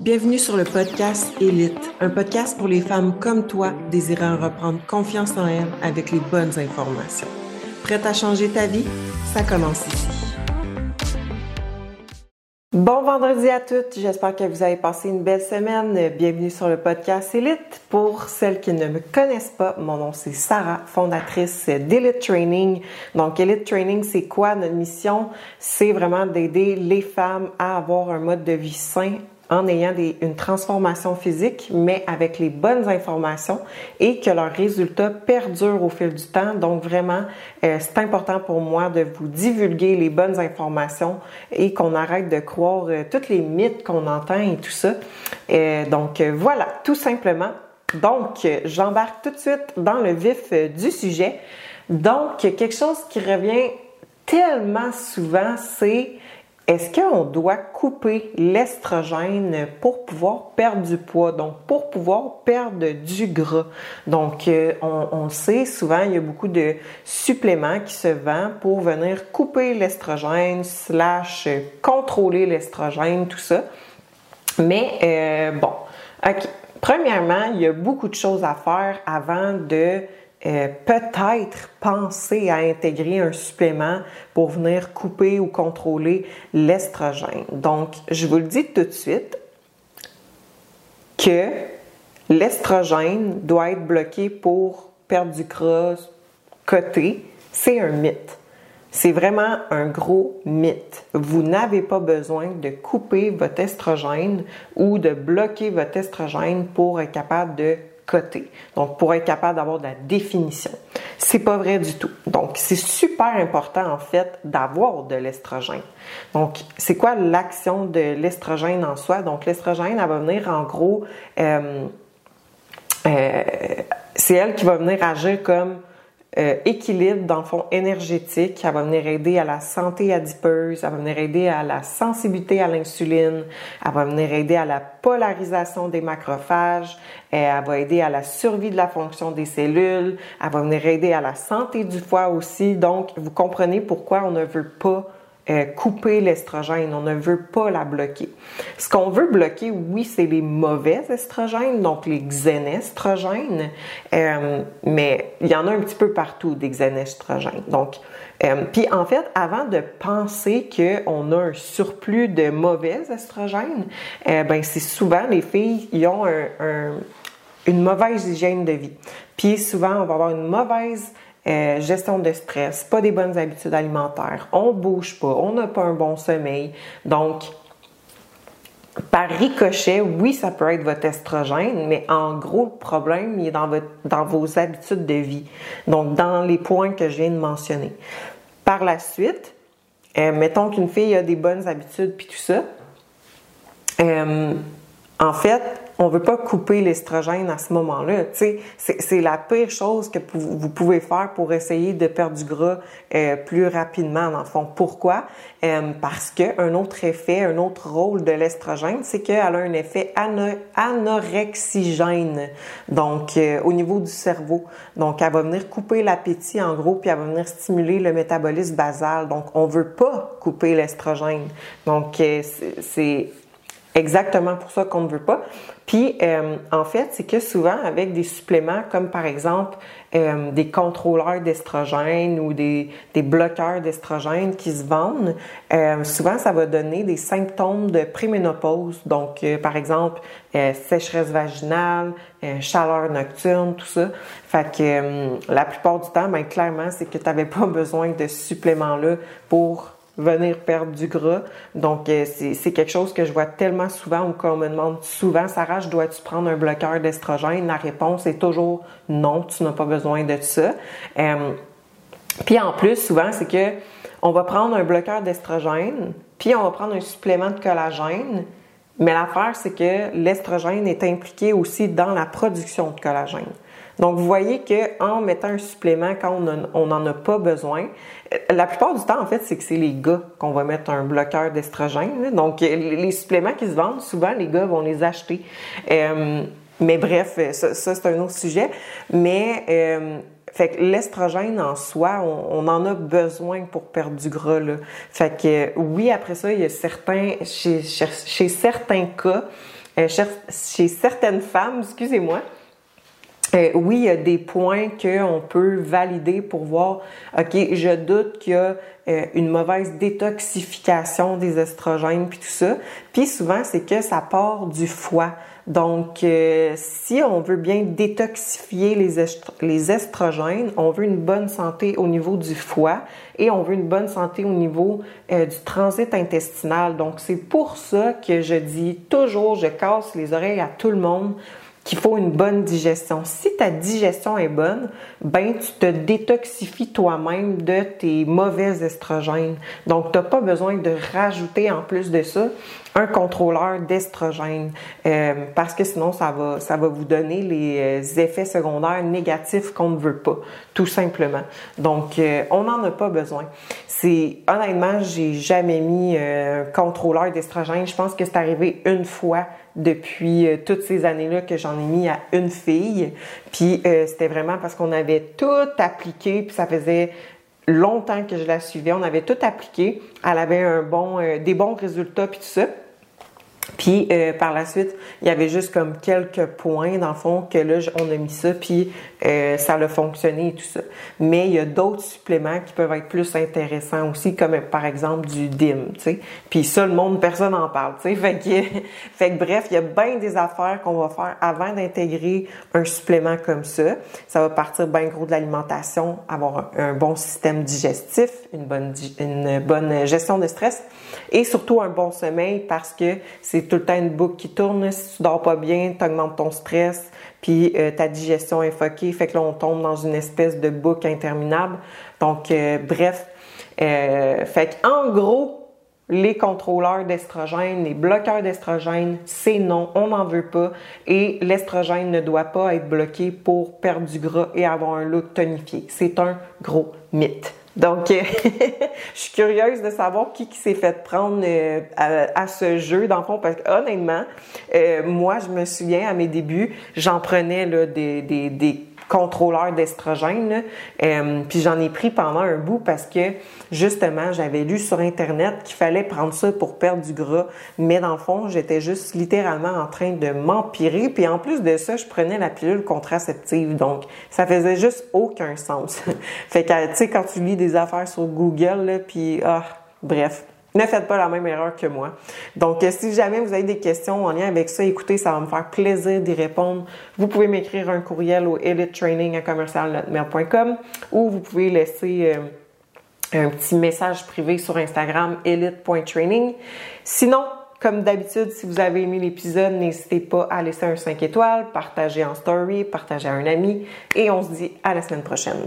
Bienvenue sur le podcast Élite, un podcast pour les femmes comme toi désirant reprendre confiance en elles avec les bonnes informations. Prête à changer ta vie? Ça commence ici. Bon vendredi à toutes, j'espère que vous avez passé une belle semaine. Bienvenue sur le podcast Elite. Pour celles qui ne me connaissent pas, mon nom c'est Sarah, fondatrice d'Elite Training. Donc Elite Training, c'est quoi? Notre mission? C'est vraiment d'aider les femmes à avoir un mode de vie sain en ayant une transformation physique, mais avec les bonnes informations et que leurs résultats perdurent au fil du temps. Donc vraiment, euh, c'est important pour moi de vous divulguer les bonnes informations et qu'on arrête de croire euh, toutes les mythes qu'on entend et tout ça. Euh, donc voilà, tout simplement. Donc, j'embarque tout de suite dans le vif du sujet. Donc, quelque chose qui revient tellement souvent, c'est est-ce qu'on doit couper l'estrogène pour pouvoir perdre du poids, donc pour pouvoir perdre du gras? Donc, euh, on, sait, souvent, il y a beaucoup de suppléments qui se vendent pour venir couper l'estrogène, slash contrôler l'estrogène, tout ça. Mais, euh, bon, OK. Premièrement, il y a beaucoup de choses à faire avant de euh, peut-être penser à intégrer un supplément pour venir couper ou contrôler l'estrogène. Donc, je vous le dis tout de suite que l'estrogène doit être bloqué pour perdre du gras côté. C'est un mythe. C'est vraiment un gros mythe. Vous n'avez pas besoin de couper votre estrogène ou de bloquer votre estrogène pour être capable de côté. Donc, pour être capable d'avoir de la définition. C'est pas vrai du tout. Donc, c'est super important, en fait, d'avoir de l'estrogène. Donc, c'est quoi l'action de l'estrogène en soi? Donc, l'estrogène, elle va venir, en gros, euh, euh, c'est elle qui va venir agir comme euh, équilibre dans le fond énergétique. Elle va venir aider à la santé adipeuse, elle va venir aider à la sensibilité à l'insuline, elle va venir aider à la polarisation des macrophages, elle va aider à la survie de la fonction des cellules, elle va venir aider à la santé du foie aussi. Donc, vous comprenez pourquoi on ne veut pas euh, couper l'estrogène, on ne veut pas la bloquer. Ce qu'on veut bloquer, oui, c'est les mauvais estrogènes, donc les xénestrogènes, euh, mais il y en a un petit peu partout des xénestrogènes. Donc, euh, puis en fait, avant de penser qu'on a un surplus de mauvais estrogènes, ben c'est souvent les filles qui ont une mauvaise hygiène de vie. Puis souvent, on va avoir une mauvaise euh, gestion de stress, pas des bonnes habitudes alimentaires, on bouge pas, on n'a pas un bon sommeil. Donc, par ricochet, oui, ça peut être votre estrogène, mais en gros, le problème, est dans vos habitudes de vie. Donc, dans les points que je viens de mentionner. Par la suite, euh, mettons qu'une fille a des bonnes habitudes puis tout ça. Euh, en fait, on veut pas couper l'estrogène à ce moment-là. C'est la pire chose que vous pouvez faire pour essayer de perdre du gras euh, plus rapidement, dans le fond. Pourquoi? Euh, parce que un autre effet, un autre rôle de l'estrogène, c'est qu'elle a un effet anorexigène, donc euh, au niveau du cerveau. Donc, elle va venir couper l'appétit, en gros, puis elle va venir stimuler le métabolisme basal. Donc, on veut pas couper l'estrogène. Donc, c'est exactement pour ça qu'on ne veut pas. Puis, euh, en fait, c'est que souvent, avec des suppléments comme par exemple euh, des contrôleurs d'estrogène ou des, des bloqueurs d'estrogène qui se vendent, euh, souvent, ça va donner des symptômes de préménopause. Donc, par exemple, sécheresse vaginale, chaleur nocturne, tout ça. Fait que la plupart du temps, ben, clairement, c'est que tu n'avais pas besoin de ce supplément-là pour venir perdre du gras. Donc, euh, c'est quelque chose que je vois tellement souvent ou qu'on me demande souvent, Sarah, dois-tu prendre un bloqueur d'estrogène? La réponse est toujours non, tu n'as pas besoin de ça. Euh, puis en plus, souvent, c'est que on va prendre un bloqueur d'estrogène, puis on va prendre un supplément de collagène, mais l'affaire, c'est que l'estrogène est impliqué aussi dans la production de collagène. Donc, vous voyez qu'en mettant un supplément quand on n'en a pas besoin, euh, la plupart du temps, en fait, c'est que c'est les gars qu'on va mettre un bloqueur d'estrogène. Donc, euh, les suppléments qui se vendent, souvent, les gars vont les acheter. Euh, mais bref, ça, c'est un autre sujet. Mais fait que l'estrogène en soi, on, en a besoin pour perdre du gras. Là. Fait que oui, après ça, il y a certains, chez, chez certains cas, chez certaines femmes, excusez-moi, euh, oui, il y a des points qu'on peut valider pour voir, OK, je doute qu'il y a euh, une mauvaise détoxification des estrogènes puis tout ça. Puis souvent, c'est que ça part du foie. Donc, euh, si on veut bien détoxifier les, les estrogènes, on veut une bonne santé au niveau du foie et on veut une bonne santé au niveau du transit intestinal. Donc, c'est pour ça que je dis toujours, je casse les oreilles à tout le monde qu'il faut une bonne digestion. Si ta digestion est bonne, ben tu te détoxifies toi-même de tes mauvais estrogènes. Donc, tu n'as pas besoin de rajouter en plus de ça un contrôleur d'estrogène euh, parce que sinon ça va ça va vous donner les euh, effets secondaires négatifs qu'on ne veut pas tout simplement. Donc euh, on n'en a pas besoin. C'est honnêtement, j'ai jamais mis un contrôleur d'estrogène, je pense que c'est arrivé une fois depuis toutes ces années-là que j'en ai mis à une fille. Puis c'était vraiment parce qu'on avait tout appliqué, puis ça faisait longtemps que je la suivais. On avait tout appliqué. Elle avait un bon, des bons résultats puis tout ça. Puis euh, par la suite, il y avait juste comme quelques points dans le fond que là on a mis ça puis euh, ça a fonctionné et tout ça. Mais il y a d'autres suppléments qui peuvent être plus intéressants aussi comme par exemple du DIM, tu sais. Puis ça le monde personne n'en parle, tu sais. Fait que bref, il y a bien des affaires qu'on va faire avant d'intégrer un supplément comme ça. Ça va partir bien gros de l'alimentation, avoir un, bon système digestif, une bonne une bonne gestion de stress et surtout un bon sommeil parce que c'est tout le temps une boucle qui tourne. Si tu dors pas bien, tu augmentes ton stress, puis euh, ta digestion est foquée. Fait que là, on tombe dans une espèce de boucle interminable. Donc, euh, bref. Euh, fait en gros, les contrôleurs d'estrogène, les bloqueurs d'estrogène, c'est non, on n'en veut pas. Et l'estrogène ne doit pas être bloqué pour perdre du gras et avoir un look tonifié. C'est un gros mythe. Donc, je suis curieuse de savoir qui, qui s'est fait prendre euh, à, ce jeu, dans le fond, parce que honnêtement, euh, moi, je me souviens à mes débuts, j'en prenais là, des, des contrôleur d'estrogène. Euh, puis j'en ai pris pendant un bout parce que justement, j'avais lu sur Internet qu'il fallait prendre ça pour perdre du gras. Mais dans le fond, j'étais juste littéralement en train de m'empirer. Puis en plus de ça, je prenais la pilule contraceptive. Donc, ça faisait juste aucun sens. fait que, tu sais, quand tu lis des affaires sur Google, là, puis, ah, bref. Ne faites pas la même erreur que moi. Donc, euh, si jamais vous avez des questions en lien avec ça, écoutez, ça va me faire plaisir d'y répondre. Vous pouvez m'écrire un courriel au elitetraining.com ou vous pouvez laisser euh, un petit message privé sur Instagram elite.training. Sinon, comme d'habitude, si vous avez aimé l'épisode, n'hésitez pas à laisser un 5 étoiles, partager en story, partager à un ami et on se dit à la semaine prochaine.